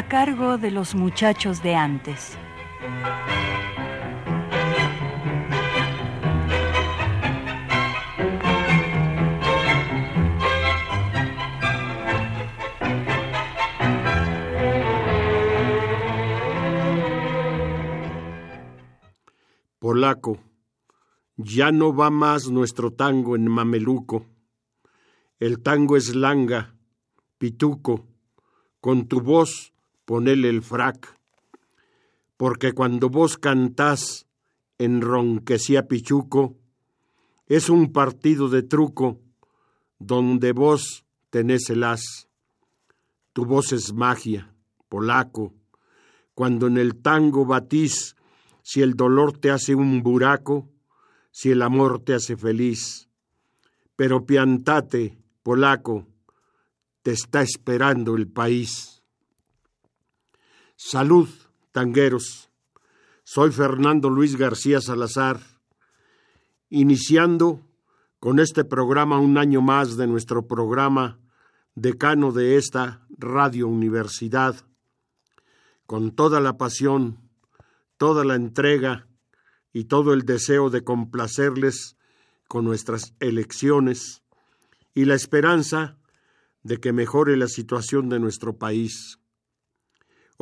A cargo de los muchachos de antes. Polaco, ya no va más nuestro tango en mameluco. El tango es langa, pituco, con tu voz ponele el frac, porque cuando vos cantás en ronquecía pichuco, es un partido de truco donde vos tenés el as. Tu voz es magia, polaco, cuando en el tango batís si el dolor te hace un buraco, si el amor te hace feliz. Pero piantate, polaco, te está esperando el país. Salud, tangueros. Soy Fernando Luis García Salazar, iniciando con este programa un año más de nuestro programa decano de esta Radio Universidad, con toda la pasión, toda la entrega y todo el deseo de complacerles con nuestras elecciones y la esperanza de que mejore la situación de nuestro país.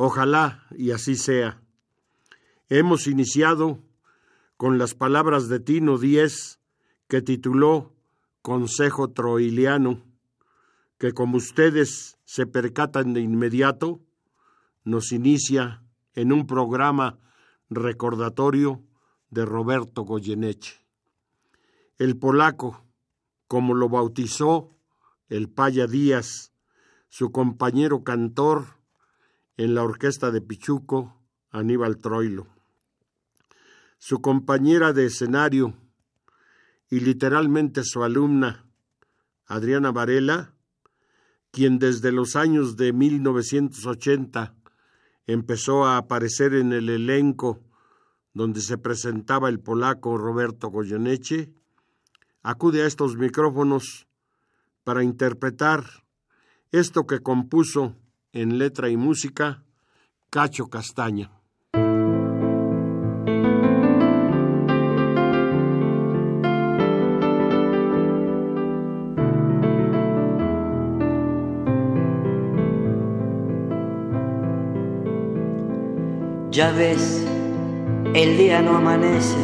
Ojalá y así sea. Hemos iniciado con las palabras de Tino Díez que tituló Consejo Troiliano, que como ustedes se percatan de inmediato, nos inicia en un programa recordatorio de Roberto Goyeneche. El polaco, como lo bautizó el Paya Díaz, su compañero cantor, en la orquesta de Pichuco, Aníbal Troilo. Su compañera de escenario y literalmente su alumna, Adriana Varela, quien desde los años de 1980 empezó a aparecer en el elenco donde se presentaba el polaco Roberto Goyeneche, acude a estos micrófonos para interpretar esto que compuso en letra y música, Cacho Castaña. Ya ves, el día no amanece,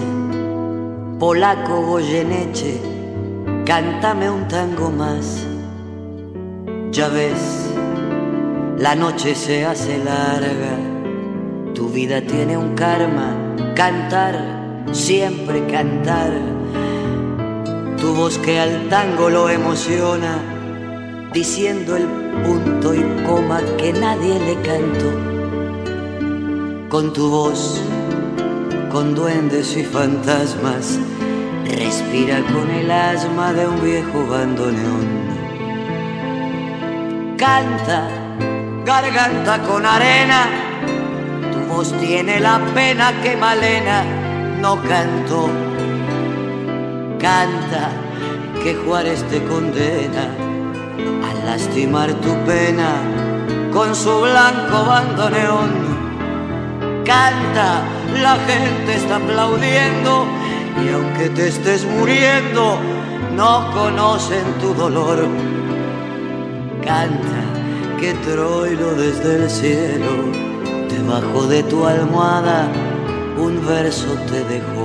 polaco Goyeneche, cántame un tango más. Ya ves, la noche se hace larga, tu vida tiene un karma, cantar, siempre cantar. Tu voz que al tango lo emociona, diciendo el punto y coma que nadie le cantó. Con tu voz, con duendes y fantasmas, respira con el asma de un viejo bandoneón. Canta garganta con arena, tu voz tiene la pena que Malena no cantó. Canta que Juárez te condena a lastimar tu pena con su blanco bandoneón. Canta, la gente está aplaudiendo y aunque te estés muriendo, no conocen tu dolor. Canta que Troilo desde el cielo, debajo de tu almohada, un verso te dejó.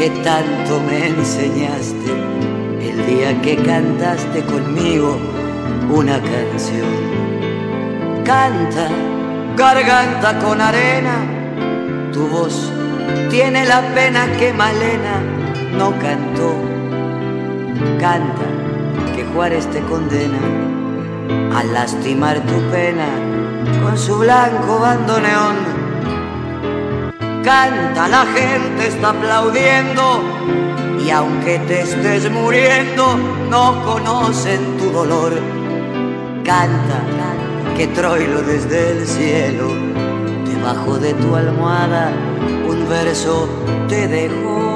que tanto me enseñaste el día que cantaste conmigo una canción. Canta, garganta con arena, tu voz tiene la pena que Malena no cantó. Canta, que Juárez te condena a lastimar tu pena con su blanco bandoneón. Canta, la gente está aplaudiendo y aunque te estés muriendo, no conocen tu dolor. Canta, que Troilo desde el cielo, debajo de tu almohada, un verso te dejó.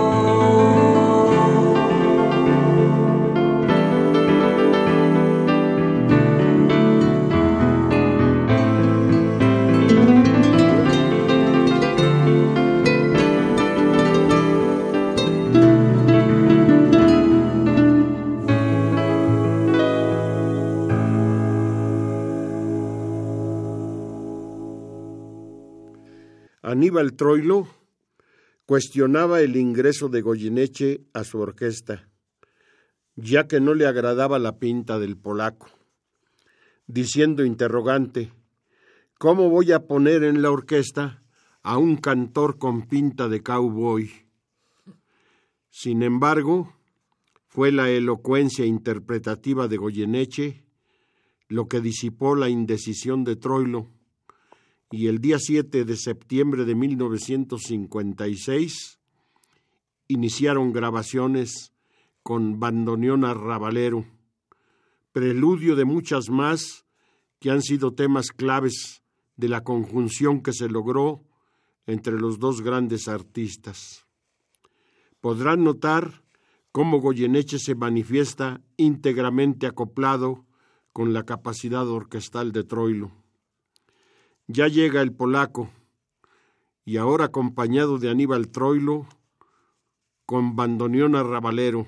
Aníbal Troilo cuestionaba el ingreso de Goyeneche a su orquesta, ya que no le agradaba la pinta del polaco, diciendo interrogante, ¿cómo voy a poner en la orquesta a un cantor con pinta de cowboy? Sin embargo, fue la elocuencia interpretativa de Goyeneche lo que disipó la indecisión de Troilo, y el día 7 de septiembre de 1956 iniciaron grabaciones con bandoneón arrabalero, preludio de muchas más que han sido temas claves de la conjunción que se logró entre los dos grandes artistas. Podrán notar cómo Goyeneche se manifiesta íntegramente acoplado con la capacidad orquestal de Troilo. Ya llega el polaco, y ahora acompañado de Aníbal Troilo, con bandoneón arrabalero,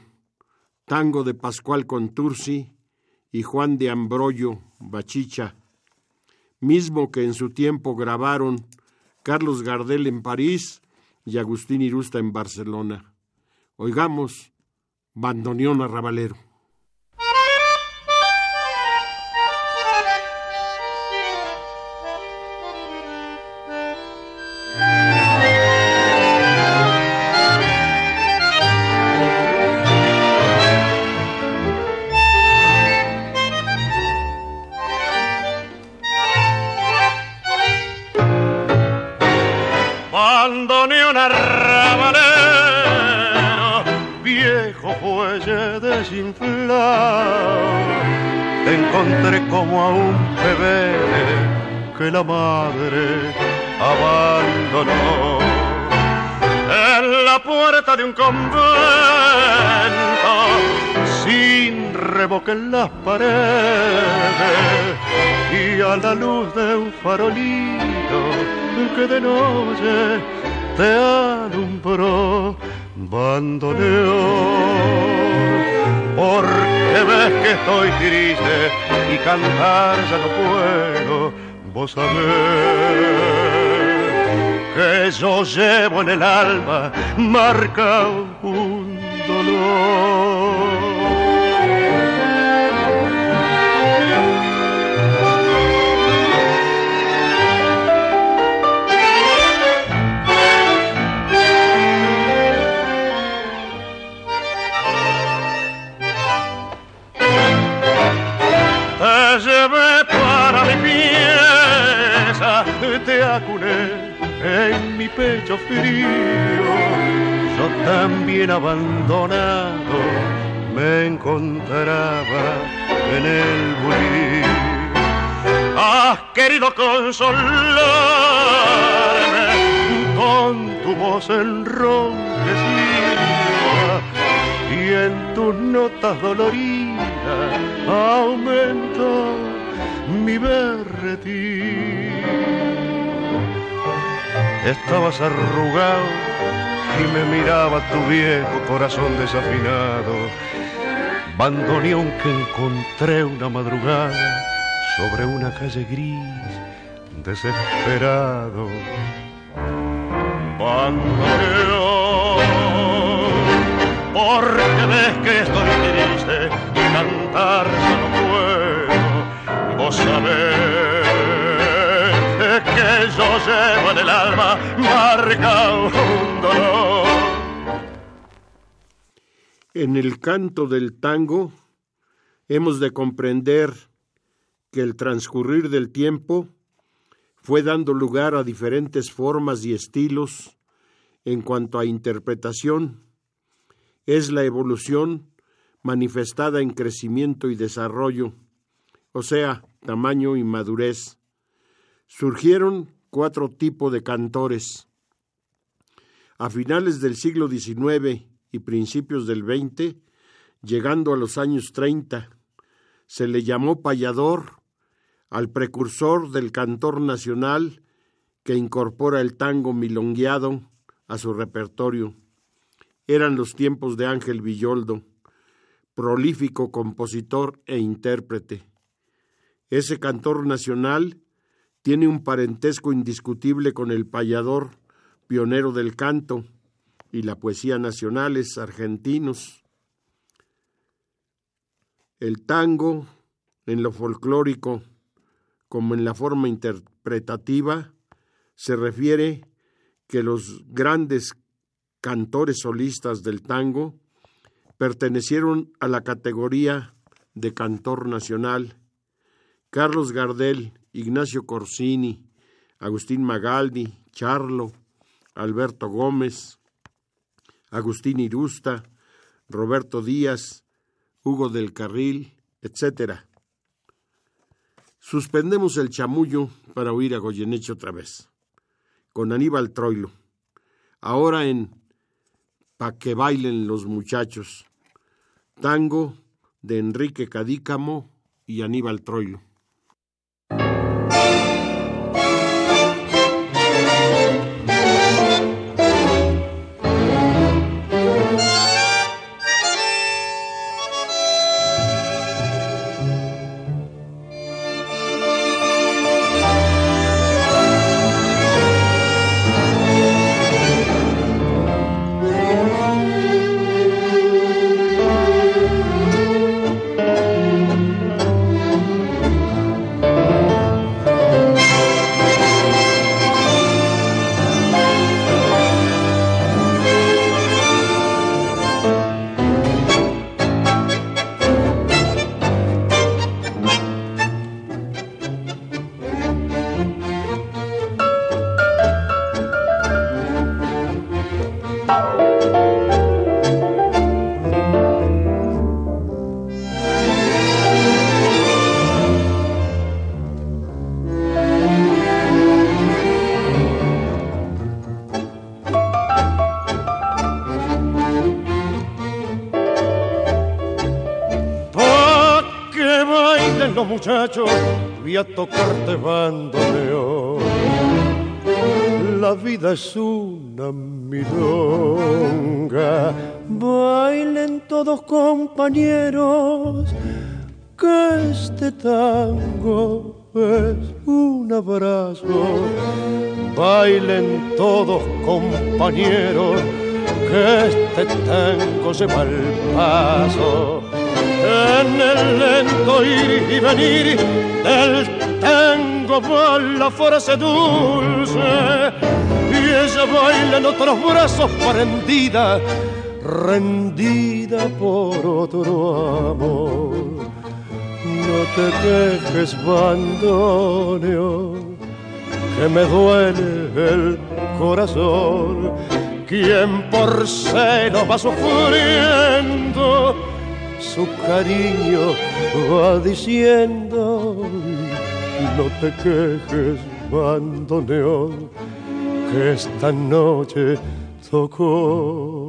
tango de Pascual Contursi y Juan de Ambroyo Bachicha, mismo que en su tiempo grabaron Carlos Gardel en París y Agustín Irusta en Barcelona. Oigamos, bandoneón arrabalero. Como a un bebé que la madre abandonó. En la puerta de un convento, sin revoque en las paredes, y a la luz de un farolito que de noche te alumbró, bandoneón porque ves que estoy triste y cantar ya no puedo, vos sabés que yo llevo en el alma marca un dolor. Voz enronquecida y en tus notas doloridas aumentó mi berretín. Estabas arrugado y me miraba tu viejo corazón desafinado, bandoneón que encontré una madrugada sobre una calle gris, desesperado. Bandoneón porque ves que estoy triste y cantar no puedo. Vos sabés que yo llevo en el alma marca un dolor. En el canto del tango hemos de comprender que el transcurrir del tiempo fue dando lugar a diferentes formas y estilos en cuanto a interpretación es la evolución manifestada en crecimiento y desarrollo, o sea, tamaño y madurez. Surgieron cuatro tipos de cantores. A finales del siglo XIX y principios del XX, llegando a los años 30, se le llamó payador al precursor del cantor nacional que incorpora el tango milongueado a su repertorio eran los tiempos de Ángel Villoldo, prolífico compositor e intérprete. Ese cantor nacional tiene un parentesco indiscutible con el payador, pionero del canto, y la poesía nacionales argentinos. El tango, en lo folclórico como en la forma interpretativa, se refiere que los grandes cantores solistas del tango, pertenecieron a la categoría de cantor nacional. Carlos Gardel, Ignacio Corsini, Agustín Magaldi, Charlo, Alberto Gómez, Agustín Irusta, Roberto Díaz, Hugo del Carril, etc. Suspendemos el chamullo para oír a Goyeneche otra vez, con Aníbal Troilo, ahora en pa' que bailen los muchachos. Tango de Enrique Cadícamo y Aníbal Troilo. A tocarte bandoneón. La vida es una milonga, bailen todos compañeros, que este tango es un abrazo. Bailen todos compañeros, que este tango se va al paso el lento ir y venir del tango va la frase dulce y ella baila en otros brazos prendida, rendida por otro amor. No te dejes, bandoneo, que me duele el corazón. Quien por celo va sufriendo su cariño va diciendo, no te quejes, bandoneón, que esta noche tocó.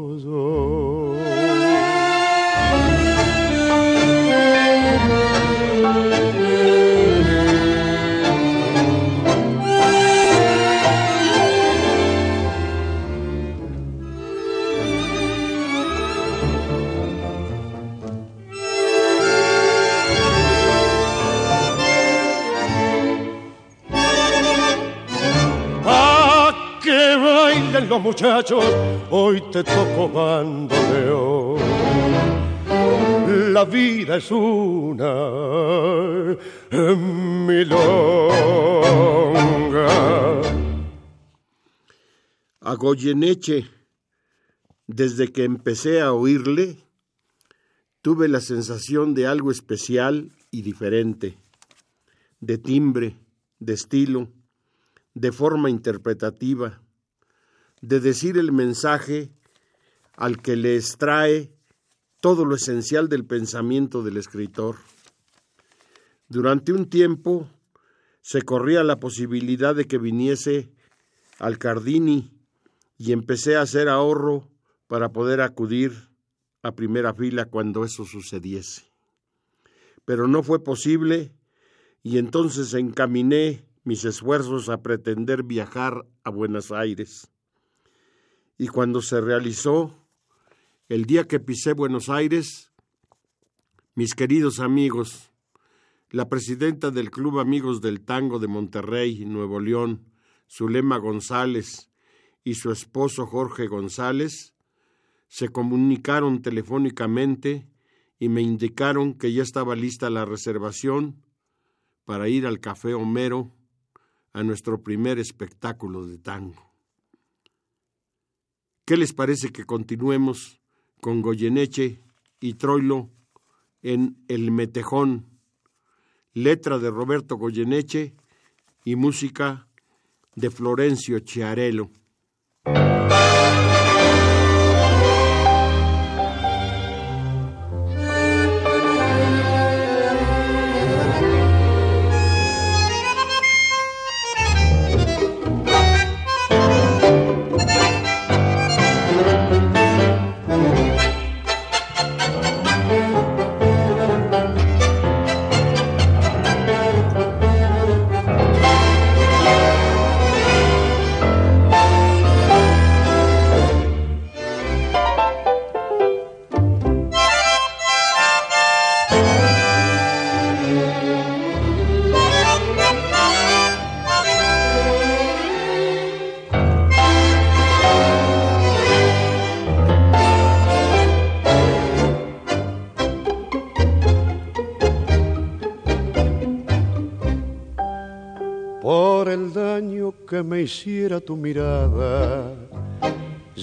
Los muchachos, hoy te toco bandoneón. La vida es una milonga. A Goyeneche, desde que empecé a oírle, tuve la sensación de algo especial y diferente, de timbre, de estilo, de forma interpretativa, de decir el mensaje al que le extrae todo lo esencial del pensamiento del escritor. Durante un tiempo se corría la posibilidad de que viniese al Cardini y empecé a hacer ahorro para poder acudir a primera fila cuando eso sucediese. Pero no fue posible y entonces encaminé mis esfuerzos a pretender viajar a Buenos Aires. Y cuando se realizó, el día que pisé Buenos Aires, mis queridos amigos, la presidenta del Club Amigos del Tango de Monterrey, Nuevo León, Zulema González, y su esposo Jorge González, se comunicaron telefónicamente y me indicaron que ya estaba lista la reservación para ir al Café Homero a nuestro primer espectáculo de tango. ¿Qué les parece que continuemos con Goyeneche y Troilo en El Metejón, letra de Roberto Goyeneche y música de Florencio Chiarello?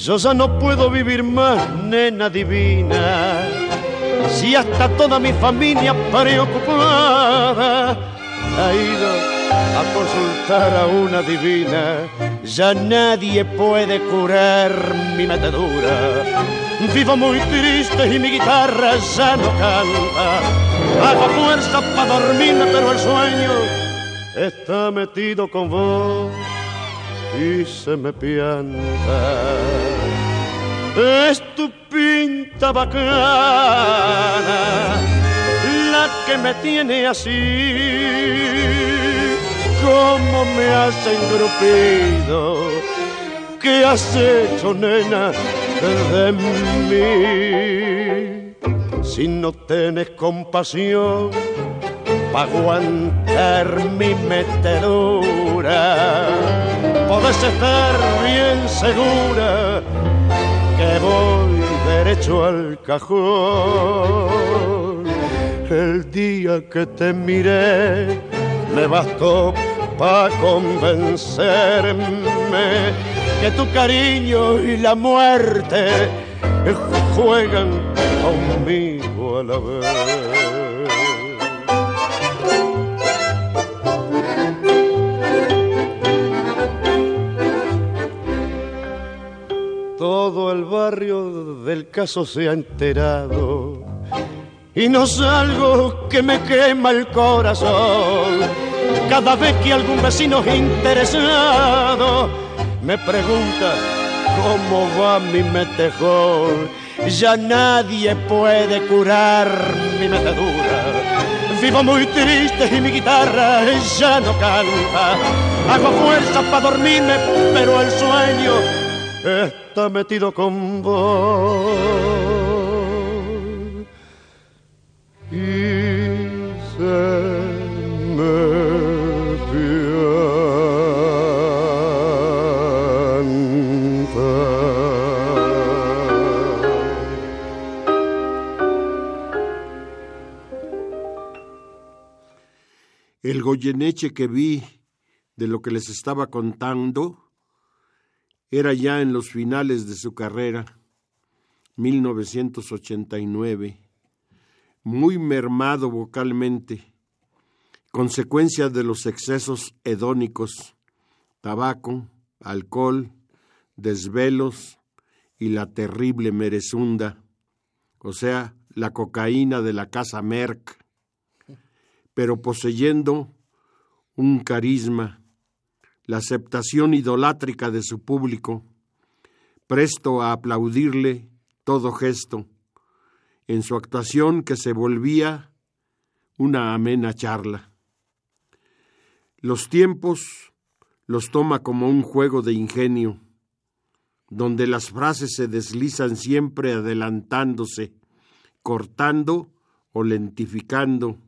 Yo ya no puedo vivir más, nena divina, si hasta toda mi familia preocupada ha ido a consultar a una divina. Ya nadie puede curar mi metedura. Vivo muy triste y mi guitarra ya no canta. Hago fuerza para dormirme, pero el sueño está metido con vos y se me pianta. Es tu pinta bacana la que me tiene así, como me has engrupido, ¿qué has hecho, nena, de mí? Si no tienes compasión, para aguantar mi metedura podés estar bien segura que voy derecho al cajón. El día que te miré me bastó para convencerme que tu cariño y la muerte juegan conmigo a la vez. Todo el barrio del caso se ha enterado. Y no salgo que me quema el corazón. Cada vez que algún vecino interesado me pregunta cómo va mi metejón ya nadie puede curar mi metedura. Vivo muy triste y mi guitarra ya no canta. Hago fuerza para dormirme pero el sueño está metido con vos. Y se me El Goyeneche que vi de lo que les estaba contando era ya en los finales de su carrera, 1989, muy mermado vocalmente, consecuencia de los excesos hedónicos, tabaco, alcohol, desvelos y la terrible merezunda, o sea, la cocaína de la casa Merck, pero poseyendo un carisma, la aceptación idolátrica de su público, presto a aplaudirle todo gesto, en su actuación que se volvía una amena charla. Los tiempos los toma como un juego de ingenio, donde las frases se deslizan siempre adelantándose, cortando o lentificando,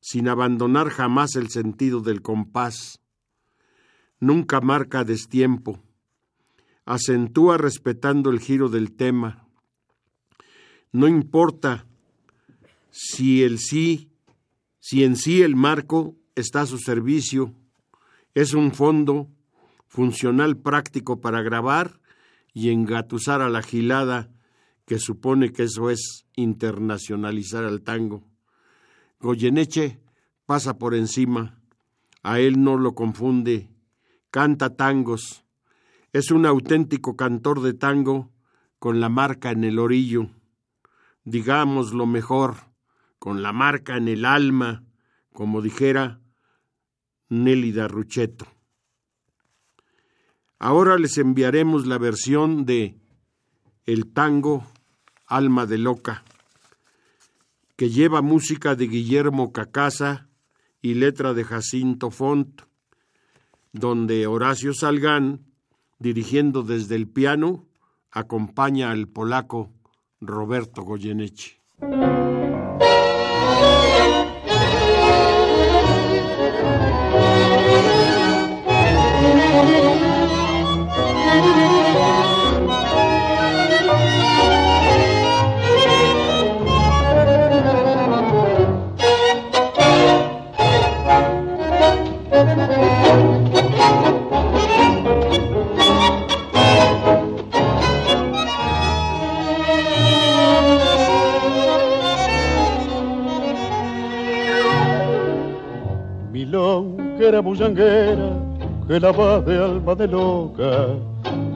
sin abandonar jamás el sentido del compás. Nunca marca destiempo, acentúa respetando el giro del tema. No importa si el sí, si en sí el marco está a su servicio, es un fondo funcional práctico para grabar y engatusar a la gilada que supone que eso es internacionalizar al tango. Goyeneche pasa por encima, a él no lo confunde, canta tangos, es un auténtico cantor de tango con la marca en el orillo, digamos lo mejor, con la marca en el alma, como dijera Nélida Rucheto. Ahora les enviaremos la versión de El tango Alma de Loca, que lleva música de Guillermo Cacasa y letra de Jacinto Font, donde Horacio Salgán, dirigiendo desde el piano, acompaña al polaco Roberto Goyeneche. Que la va de alma de loca,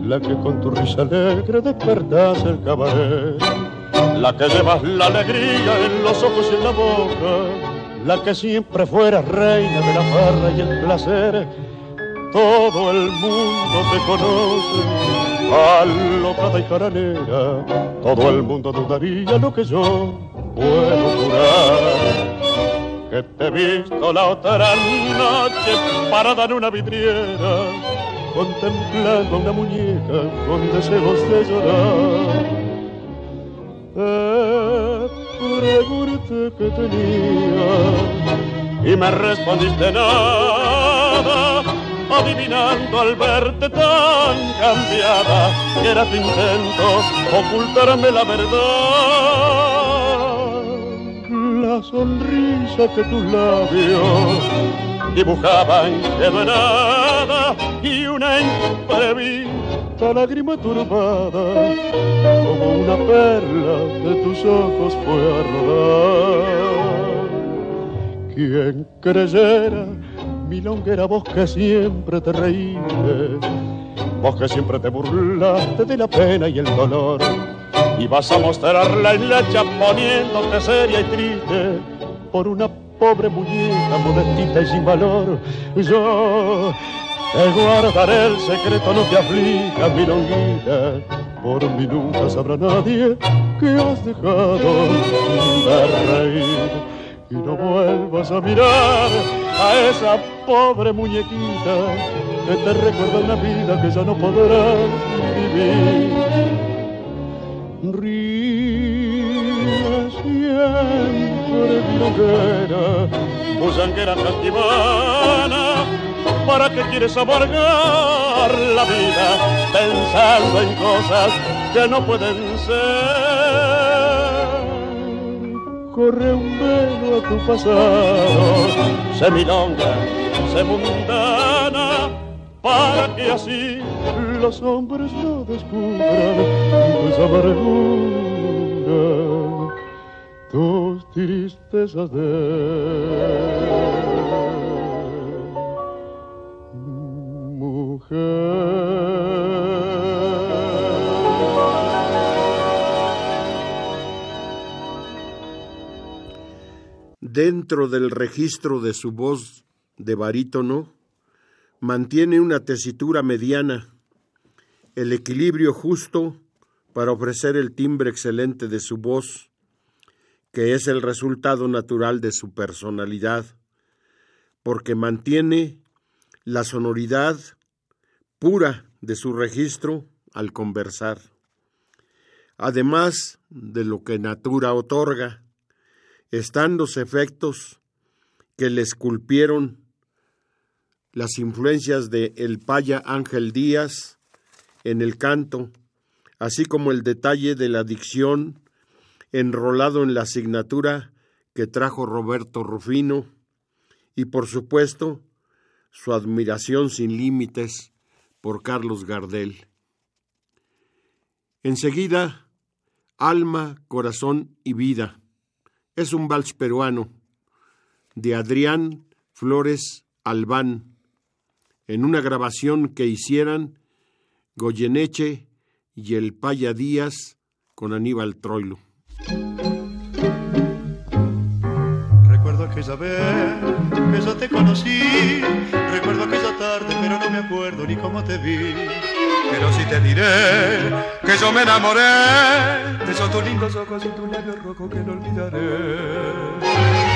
la que con tu risa alegre despertas el cabaret, la que llevas la alegría en los ojos y en la boca, la que siempre fuera reina de la farra y el placer. Todo el mundo te conoce, alocada y caranera, todo el mundo dudaría lo que yo puedo jurar que te he visto la otra noche parada en una vidriera, contemplando una muñeca con deseos de llorar. Te pregunté que tenía y me respondiste nada, adivinando al verte tan cambiada que era tu intento ocultarme la verdad la sonrisa que tus labios dibujaban quedó nada y una imprevista lágrima turbada como una perla de tus ojos fue a rodar. ¿Quién creyera, mi longuera voz que siempre te reíste, vos que siempre te burlaste de la pena y el dolor? Y vas a mostrarla en la poniéndote seria y triste por una pobre muñeca modestita y sin valor. Yo te guardaré el secreto, no te aflijas, mi longuita, por mí nunca sabrá nadie que has dejado de reír. Y no vuelvas a mirar a esa pobre muñequita que te recuerda una vida que ya no podrás vivir ríe siempre milonguera, busanguera castivana, ¿para qué quieres amargar la vida pensando en cosas que no pueden ser? corre un velo a tu pasado, se milonga, se para que así los hombres no descubran Dentro del registro de su voz de barítono, mantiene una tesitura mediana, el equilibrio justo para ofrecer el timbre excelente de su voz, que es el resultado natural de su personalidad, porque mantiene la sonoridad pura de su registro al conversar, además de lo que natura otorga, están los efectos que le esculpieron las influencias de el paya Ángel Díaz en el canto, así como el detalle de la dicción enrolado en la asignatura que trajo Roberto Rufino y por supuesto su admiración sin límites por Carlos Gardel. Enseguida, Alma, Corazón y Vida. Es un vals peruano de Adrián Flores Albán, en una grabación que hicieran Goyeneche y el Paya Díaz con Aníbal Troilo. aquella vez que yo te conocí. Recuerdo aquella tarde, pero no me acuerdo ni cómo te vi. Pero sí te diré que yo me enamoré de esos tus lindos ojos y tu labio rojo que no olvidaré.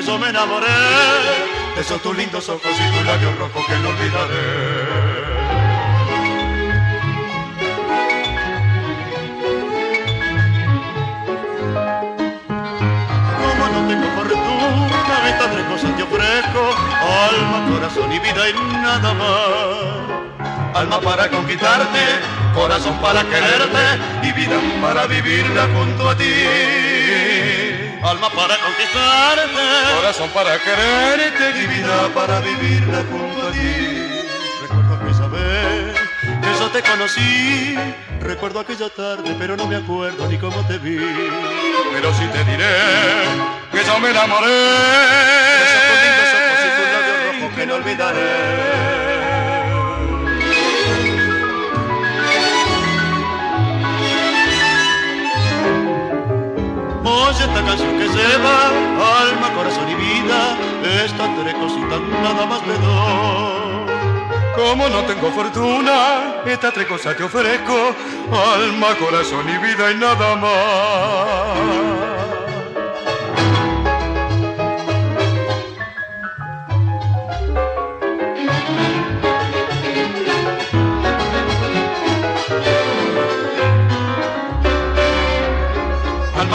Que yo me enamoré de esos tus lindos ojos y tus labios rojos que no olvidaré. estas tres cosas te ofrezco, alma, corazón y vida y nada más. Alma para conquistarte, corazón para quererte y vida para vivirla junto a ti. Alma para conquistarte, corazón para quererte y vida para vivirla junto a ti. Recuerdo que esa vez que yo te conocí, recuerdo aquella tarde, pero no me acuerdo ni cómo te vi. Pero sí te diré que yo me enamoré de esos ojos y tus labios rojos que no olvidaré. Oye esta canción que lleva alma, corazón y vida, estas tres cositas nada más le doy. Como no tengo fortuna, estas tres cosas te ofrezco, alma, corazón y vida y nada más.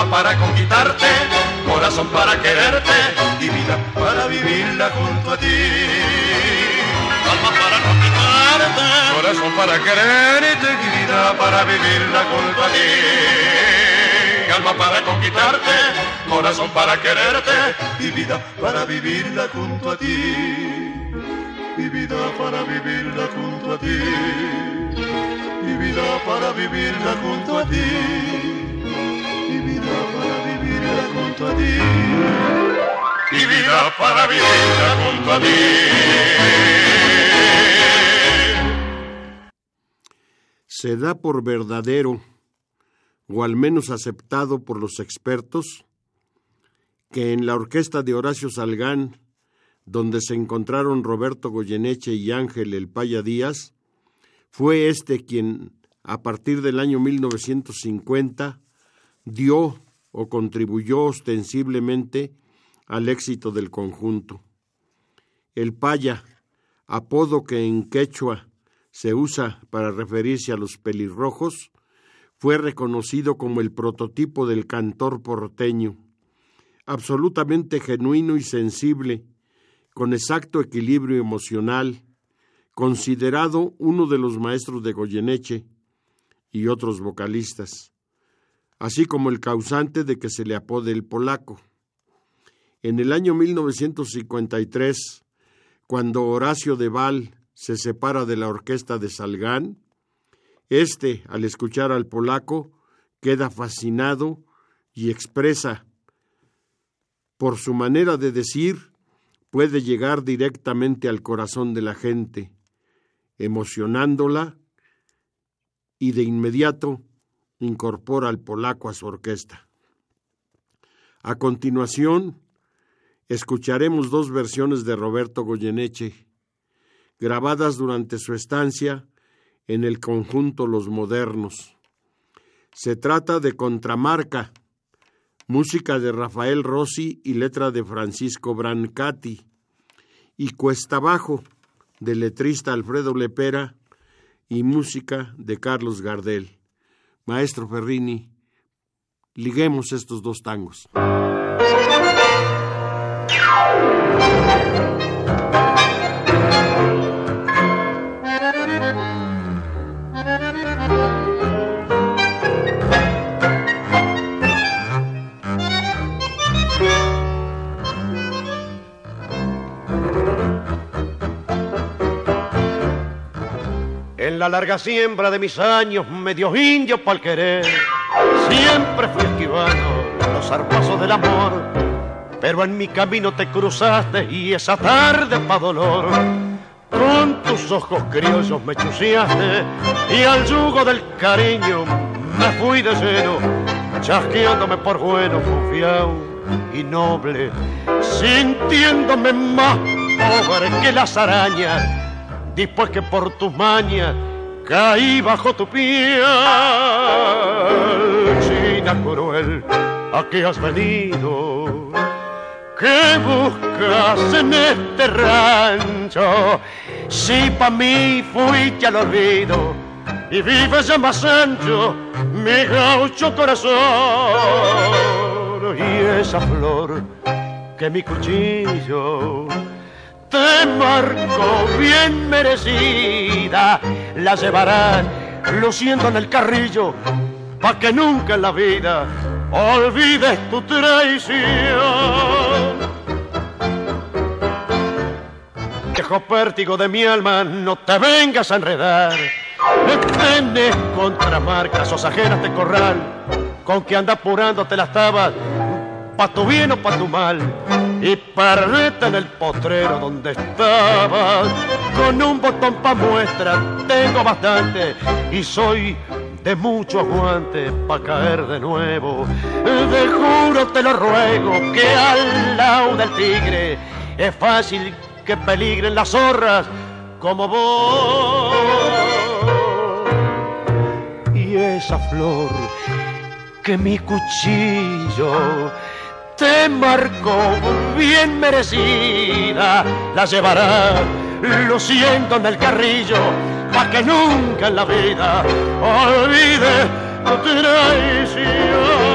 Para conquistarte, corazón para quererte y vida para vivirla junto a ti. Alma para conquistarte, corazón para quererte y vida para vivirla junto a ti. Alma para conquistarte, corazón para quererte y vida para vivirla junto a ti. Mi vida para vivirla junto a ti. Mi vida para vivirla junto a ti junto a ti. Vida para vivirla junto a ti. Se da por verdadero, o al menos aceptado por los expertos, que en la orquesta de Horacio Salgán, donde se encontraron Roberto Goyeneche y Ángel El Paya Díaz, Fue este quien, a partir del año 1950, dio o contribuyó ostensiblemente al éxito del conjunto. El paya, apodo que en quechua se usa para referirse a los pelirrojos, fue reconocido como el prototipo del cantor porteño, absolutamente genuino y sensible, con exacto equilibrio emocional, considerado uno de los maestros de Goyeneche y otros vocalistas, así como el causante de que se le apode el polaco. En el año 1953, cuando Horacio de Val se separa de la orquesta de Salgán, este, al escuchar al polaco, queda fascinado y expresa, por su manera de decir, puede llegar directamente al corazón de la gente, emocionándola y de inmediato incorpora al polaco a su orquesta. A continuación, escucharemos dos versiones de Roberto Goyeneche, grabadas durante su estancia en el conjunto Los Modernos. Se trata de Contramarca, música de Rafael Rossi y letra de Francisco Brancati, y Cuesta Bajo, del letrista Alfredo Lepera, y música de Carlos Gardel. Maestro Ferrini, liguemos estos dos tangos. La larga siembra de mis años, medio indio pa'l querer, siempre fui esquivando los zarpazos del amor. Pero en mi camino te cruzaste y esa tarde pa' dolor, con tus ojos criollos me chuciaste y al yugo del cariño me fui de lleno, chasqueándome por bueno, confiado y noble, sintiéndome más pobre que las arañas después que por tus mañas caí bajo tu piel. China cruel, ¿a qué has venido? ¿Qué buscas en este rancho? Si pa' mí fuiste al olvido y vives ya más ancho, mi gaucho corazón. Y esa flor que mi cuchillo te marco bien merecida, la llevarán luciendo en el carrillo, pa' que nunca en la vida olvides tu traición. Viejo pértigo de mi alma, no te vengas a enredar. Tenés contramarcas o ajenas de corral, con que anda apurándote las tabas, pa' tu bien o pa' tu mal y perdete en el potrero donde estabas. Con un botón pa' muestra tengo bastante y soy de mucho aguante pa' caer de nuevo. De juro te lo ruego que al lado del tigre es fácil que peligren las zorras como vos. Y esa flor que mi cuchillo te marcó bien merecida, la llevará luciendo en el carrillo, pa' que nunca en la vida olvide tu traición.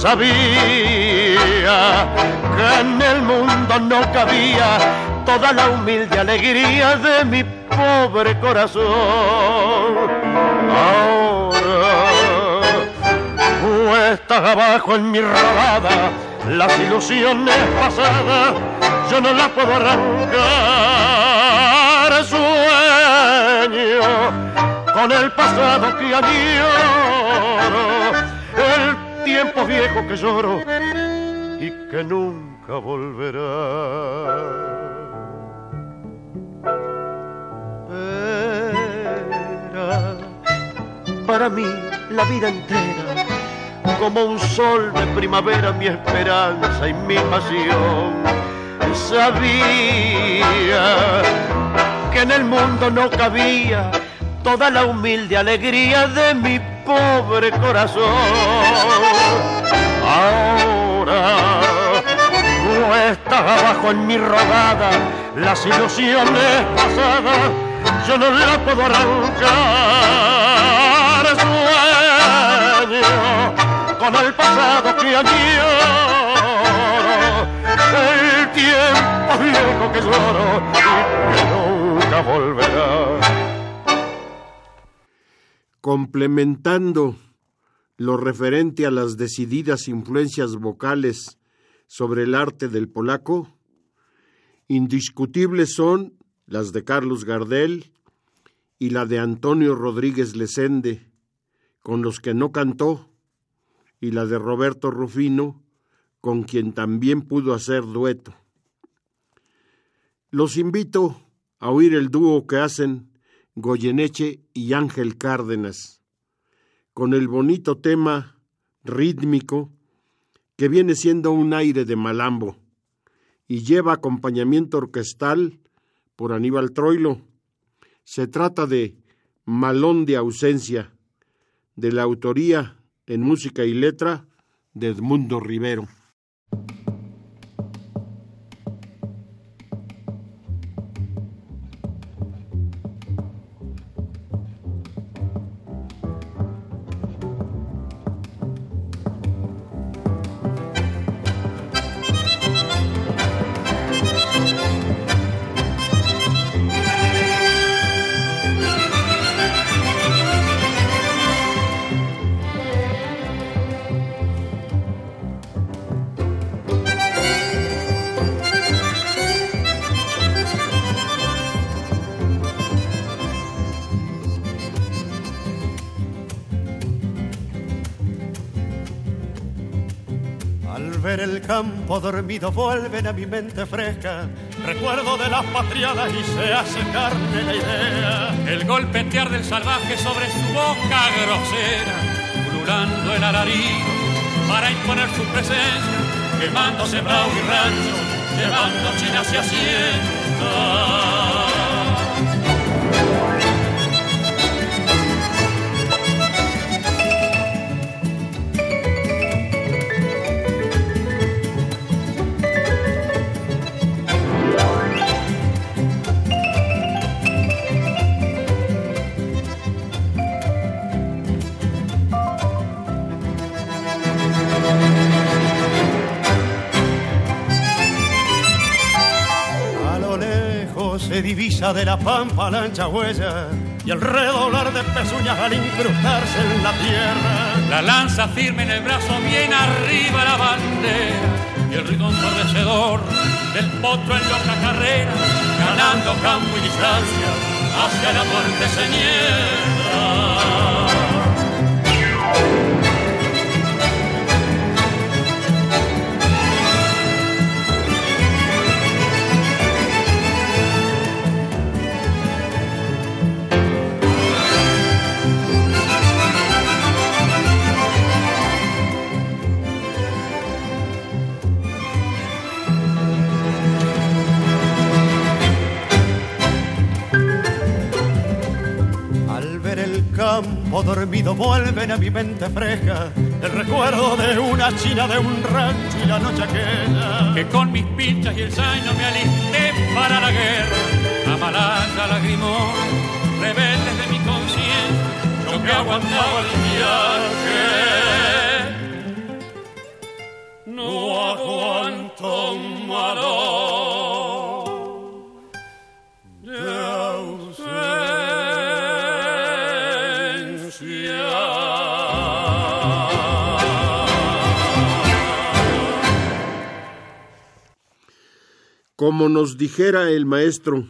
Sabía que en el mundo no cabía toda la humilde alegría de mi pobre corazón. Ahora estás abajo en mi rodada, las ilusiones pasadas yo no las puedo arrancar. Sueño con el pasado que añoro, el tiempo viejo que lloro y que nunca volverá. para mí la vida entera, como un sol de primavera mi esperanza y mi pasión. Sabía que en el mundo no cabía toda la humilde alegría de mi pobre corazón. Ahora estás abajo en mi rodada, las ilusiones pasadas yo no las puedo arrancar con el pasado que añoro, el tiempo viejo que lloro y que nunca volverá. Complementando lo referente a las decididas influencias vocales sobre el arte del polaco, indiscutibles son las de Carlos Gardel y la de Antonio Rodríguez Lesende, con los que no cantó, y la de Roberto Rufino, con quien también pudo hacer dueto. Los invito a oír el dúo que hacen Goyeneche y Ángel Cárdenas, con el bonito tema rítmico que viene siendo un aire de malambo y lleva acompañamiento orquestal por Aníbal Troilo. Se trata de Malón de ausencia de la autoría en música y letra de Edmundo Rivero. Campo dormido vuelven a mi mente fresca. Recuerdo de las patriadas y se hace carne la idea. El golpetear del salvaje sobre su boca grosera, pululando el alarido para imponer su presencia, quemándose bravo y rancho, llevando China hacia hacienda. De la pampa la ancha huella y el redoblar de pezuñas al incrustarse en la tierra. La lanza firme en el brazo, bien arriba la bandera y el ritmo ensordecedor del potro en loca carrera, ganando campo y distancia hacia la muerte señera. Vuelven a mi mente fresca el recuerdo de una china de un rancho y la noche aquella. Que con mis pinchas y el zaino me alisté para la guerra amalanta lagrimón rebeldes de mi conciencia lo que aguantaba el viaje. no aguanto malo Como nos dijera el maestro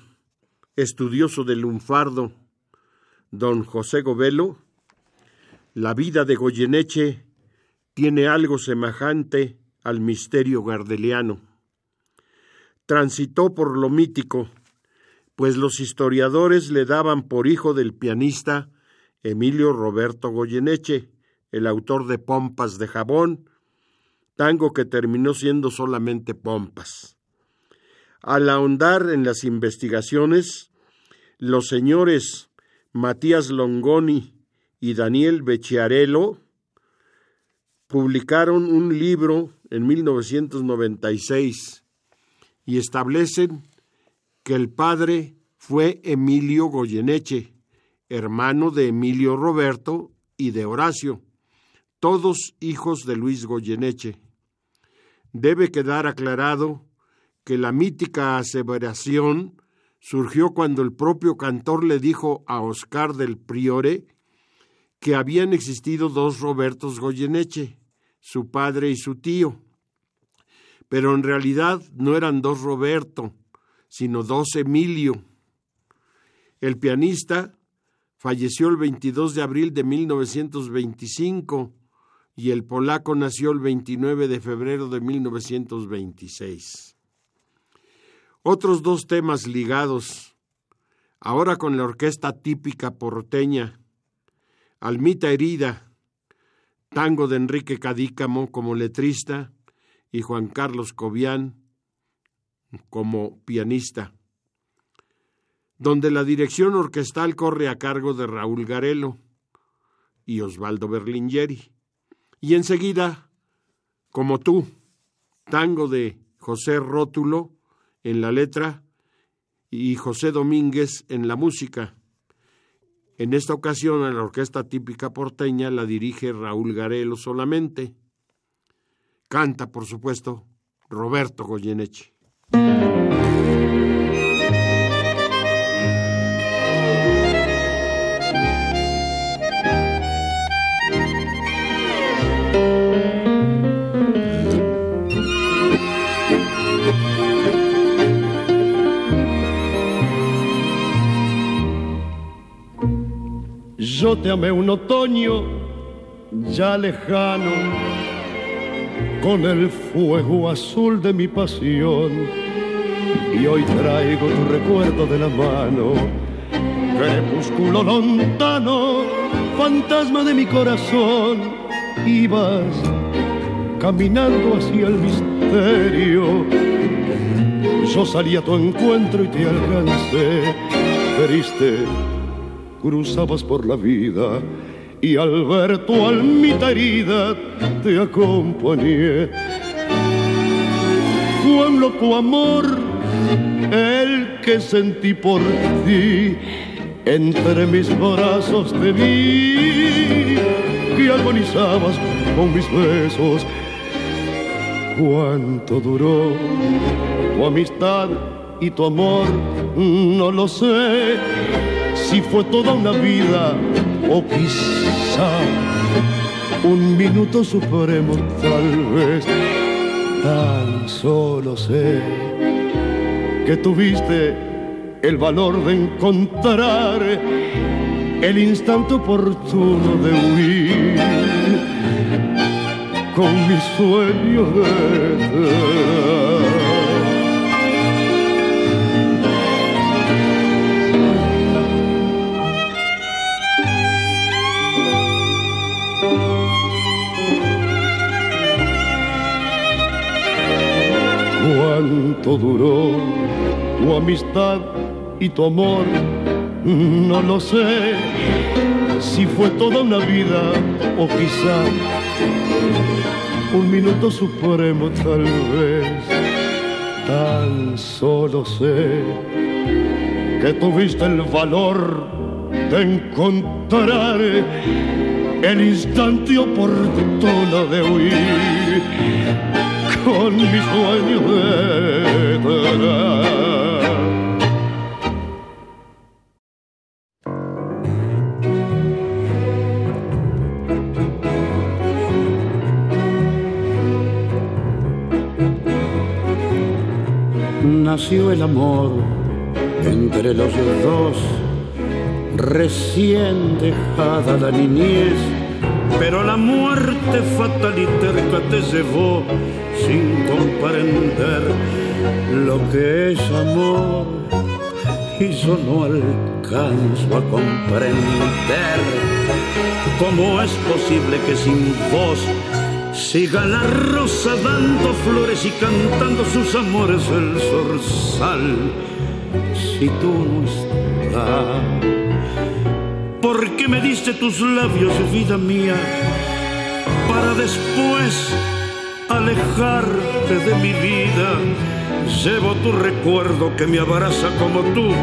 estudioso del lunfardo, don José Govelo, la vida de Goyeneche tiene algo semejante al misterio gardeliano. Transitó por lo mítico, pues los historiadores le daban por hijo del pianista Emilio Roberto Goyeneche, el autor de Pompas de Jabón, tango que terminó siendo solamente Pompas. Al ahondar en las investigaciones, los señores Matías Longoni y Daniel Becciarello publicaron un libro en 1996 y establecen que el padre fue Emilio Goyeneche, hermano de Emilio Roberto y de Horacio, todos hijos de Luis Goyeneche. Debe quedar aclarado que la mítica aseveración surgió cuando el propio cantor le dijo a Oscar del Priore que habían existido dos Robertos Goyeneche, su padre y su tío. Pero en realidad no eran dos Roberto, sino dos Emilio. El pianista falleció el 22 de abril de 1925 y el polaco nació el 29 de febrero de 1926. Otros dos temas ligados, ahora con la orquesta típica porteña, Almita Herida, tango de Enrique Cadícamo como letrista y Juan Carlos Cobian como pianista, donde la dirección orquestal corre a cargo de Raúl Garelo y Osvaldo Berlingeri. Y enseguida, como tú, tango de José Rótulo, en la letra y José Domínguez en la música. En esta ocasión a la orquesta típica porteña la dirige Raúl Garelo solamente. Canta, por supuesto, Roberto Goyeneche. Yo te amé un otoño ya lejano, con el fuego azul de mi pasión. Y hoy traigo tu recuerdo de la mano, crepúsculo lontano, fantasma de mi corazón. Ibas caminando hacia el misterio. Yo salí a tu encuentro y te alcancé, triste cruzabas por la vida y al ver tu almita herida te acompañé. Fue un loco amor el que sentí por ti, entre mis brazos te vi que agonizabas con mis besos. ¿Cuánto duró tu amistad y tu amor? No lo sé si fue toda una vida o quizá un minuto supremo tal vez. Tan solo sé que tuviste el valor de encontrar el instante oportuno de huir con mis sueños de cuánto duró tu amistad y tu amor, no lo sé. si fue toda una vida o quizá un minuto supremo tal vez. Tan solo sé que tuviste el valor de encontrar el instante oportuno de huir con mi sueño nació el amor entre los dos, recién dejada la niñez, pero la muerte fatal y terca te llevó sin comprender lo que es amor. Y yo no alcanzo a comprender cómo es posible que sin vos Siga la rosa dando flores y cantando sus amores el zorzal. Si tú no estás, ¿por qué me diste tus labios, vida mía? Para después alejarte de mi vida. Llevo tu recuerdo que me abraza como tú,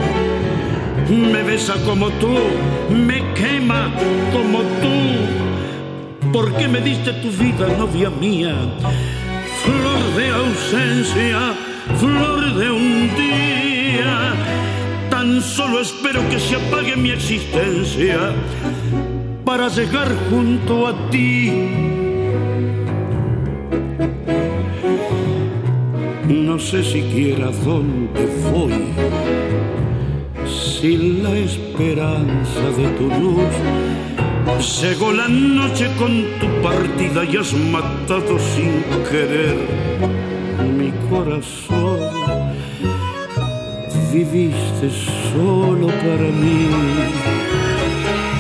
me besa como tú, me quema como tú ¿Por qué me diste tu vida, novia mía? Flor de ausencia, flor de un día. Solo espero que se apague mi existencia para llegar junto a ti. No sé siquiera dónde voy, sin la esperanza de tu luz Llegó la noche con tu partida y has matado sin querer mi corazón. Viviste solo para mí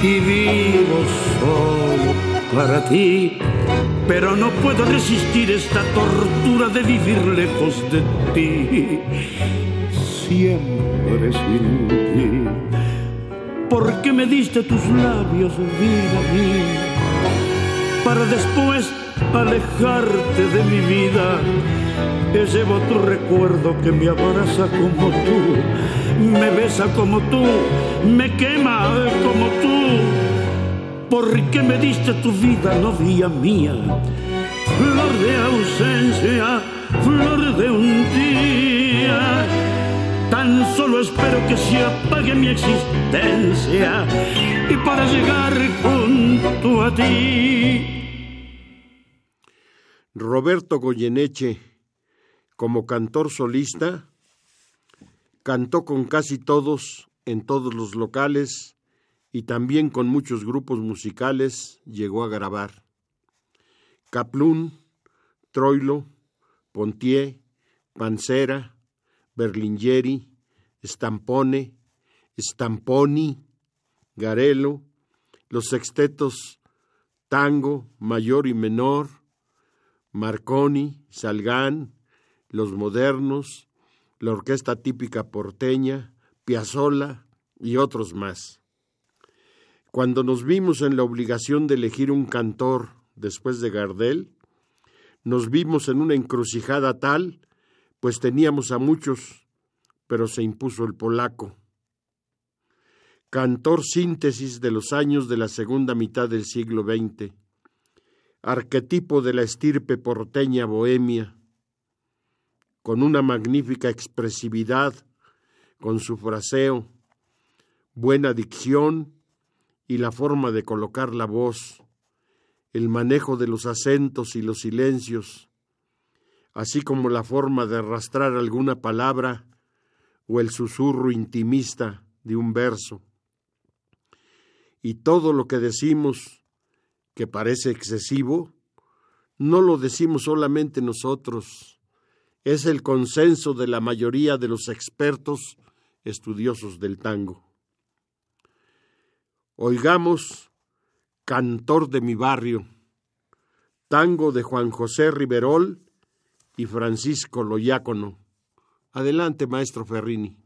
y vivo solo para ti. Pero no puedo resistir esta tortura de vivir lejos de ti, siempre sin ti ¿Por qué me diste tus labios, vida mía? Para después alejarte de mi vida. Que llevo tu recuerdo que me abraza como tú, me besa como tú, me quema como tú. ¿Por qué me diste tu vida, novia mía? Flor de ausencia, flor de un día Tan solo espero que se apague mi existencia y para llegar junto a ti. Roberto Goyeneche, como cantor solista, cantó con casi todos en todos los locales y también con muchos grupos musicales llegó a grabar. Caplún, Troilo, Pontier, Pancera, Berlingeri, Stampone, Stamponi, Garello, los sextetos tango, mayor y menor, Marconi, Salgán, los modernos, la orquesta típica porteña, Piazzolla y otros más. Cuando nos vimos en la obligación de elegir un cantor después de Gardel, nos vimos en una encrucijada tal pues teníamos a muchos, pero se impuso el polaco. Cantor síntesis de los años de la segunda mitad del siglo XX, arquetipo de la estirpe porteña bohemia, con una magnífica expresividad, con su fraseo, buena dicción y la forma de colocar la voz, el manejo de los acentos y los silencios, así como la forma de arrastrar alguna palabra o el susurro intimista de un verso. Y todo lo que decimos que parece excesivo, no lo decimos solamente nosotros, es el consenso de la mayoría de los expertos estudiosos del tango. Oigamos Cantor de mi barrio, tango de Juan José Riverol, y Francisco Loyácono. Adelante, maestro Ferrini.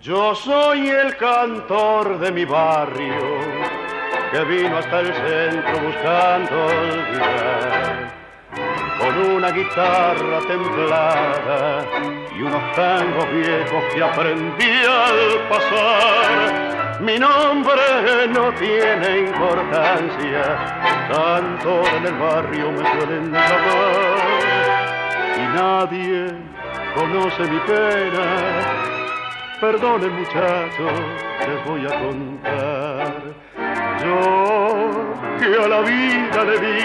Yo soy el cantor de mi barrio que vino hasta el centro buscando olvidar una guitarra templada y unos tangos viejos que aprendí al pasar. Mi nombre no tiene importancia, tanto en el barrio me suelen llamar y nadie conoce mi pena Perdone muchachos, les voy a contar. Yo que a la vida le di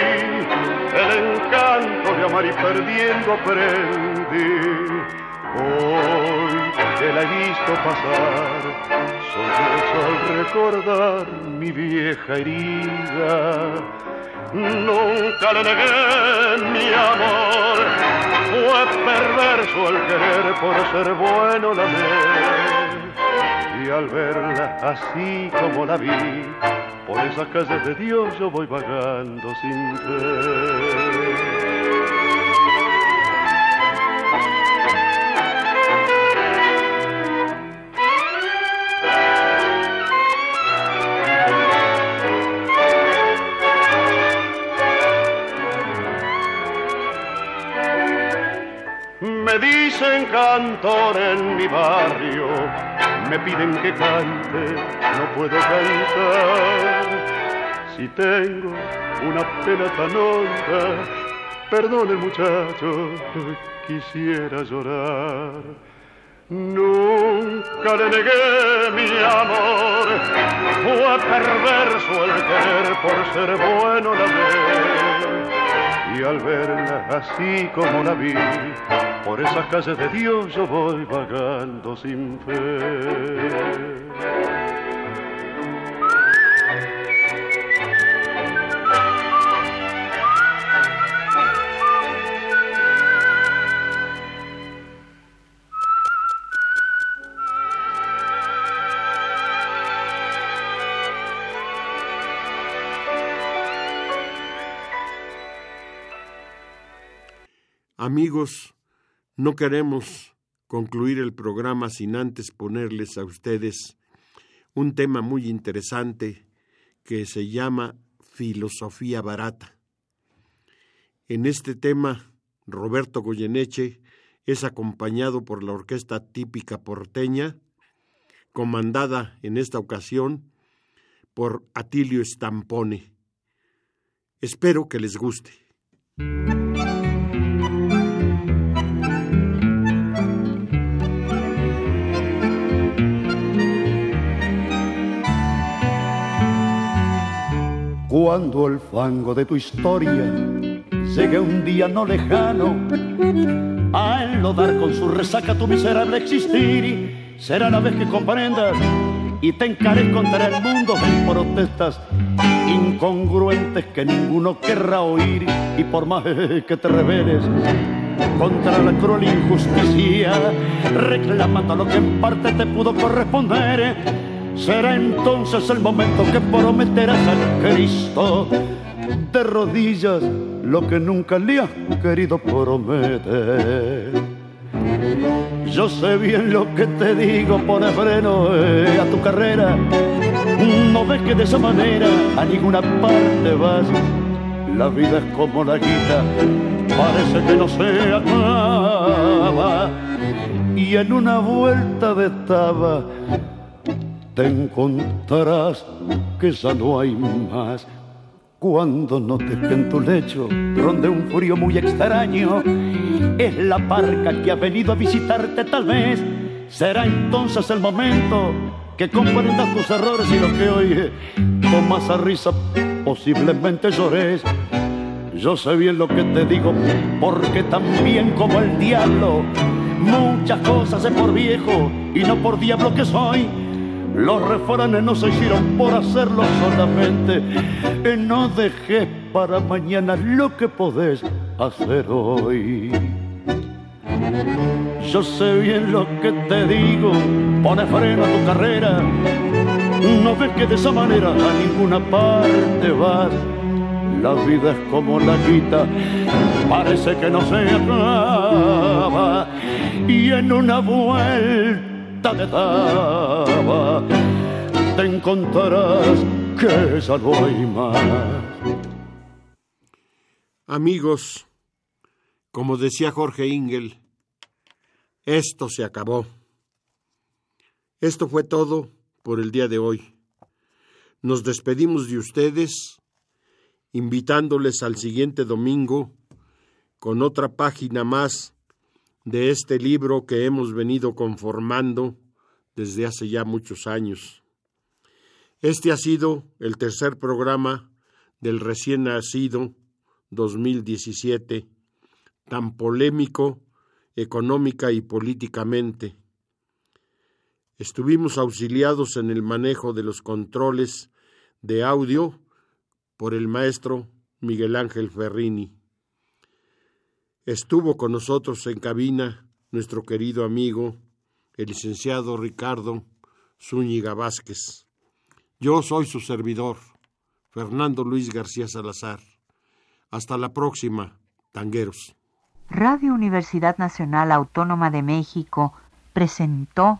el encanto de amar y perdiendo aprendí. Hoy que la he visto pasar, sollozo al recordar mi vieja herida. Nunca le negué mi amor, fue perverso el querer por ser bueno la amé y al verla así como la vi, por esa calle de Dios yo voy vagando sin fe. Me dicen cantor en mi barrio me piden que cante, no puedo cantar. Si tengo una pena tan honda, perdone muchacho, quisiera llorar. Nunca le negué mi amor, fue perverso el querer por ser bueno la vez. Y al verla así como la vi, por esas calles de Dios yo voy vagando sin fe. Amigos, no queremos concluir el programa sin antes ponerles a ustedes un tema muy interesante que se llama filosofía barata. En este tema, Roberto Goyeneche es acompañado por la orquesta típica porteña, comandada en esta ocasión por Atilio Stampone. Espero que les guste. Cuando el fango de tu historia llegue un día no lejano a enlodar con su resaca tu miserable existir, será la vez que comprendas y te encares contra el mundo en protestas incongruentes que ninguno querrá oír. Y por más que te rebeles contra la cruel injusticia, reclamando lo que en parte te pudo corresponder Será entonces el momento que prometerás a Cristo de rodillas lo que nunca le has querido prometer. Yo sé bien lo que te digo, pone freno eh, a tu carrera. No ves que de esa manera a ninguna parte vas. La vida es como la guita, parece que no se acaba. Y en una vuelta de taba te encontrarás que ya no hay más. Cuando notes que en tu lecho ronde un frío muy extraño, es la parca que ha venido a visitarte tal vez. Será entonces el momento que comprendas tus errores y lo que hoy tomas a risa posiblemente llores. Yo sé bien lo que te digo, porque también como el diablo, muchas cosas sé por viejo y no por diablo que soy los refranes no se hicieron por hacerlo solamente. No dejes para mañana lo que podés hacer hoy. Yo sé bien lo que te digo, pone freno a tu carrera. No ves que de esa manera a ninguna parte vas. La vida es como la quita, parece que no se acaba. Y en una vuelta de daba, te encontrarás que ya no hay más. Amigos, como decía Jorge Ingel, esto se acabó. Esto fue todo por el día de hoy. Nos despedimos de ustedes, invitándoles al siguiente domingo con otra página más de este libro que hemos venido conformando desde hace ya muchos años. Este ha sido el tercer programa del recién nacido 2017, tan polémico económica y políticamente. Estuvimos auxiliados en el manejo de los controles de audio por el maestro Miguel Ángel Ferrini. Estuvo con nosotros en cabina nuestro querido amigo, el licenciado Ricardo Zúñiga Vázquez. Yo soy su servidor, Fernando Luis García Salazar. Hasta la próxima, tangueros. Radio Universidad Nacional Autónoma de México presentó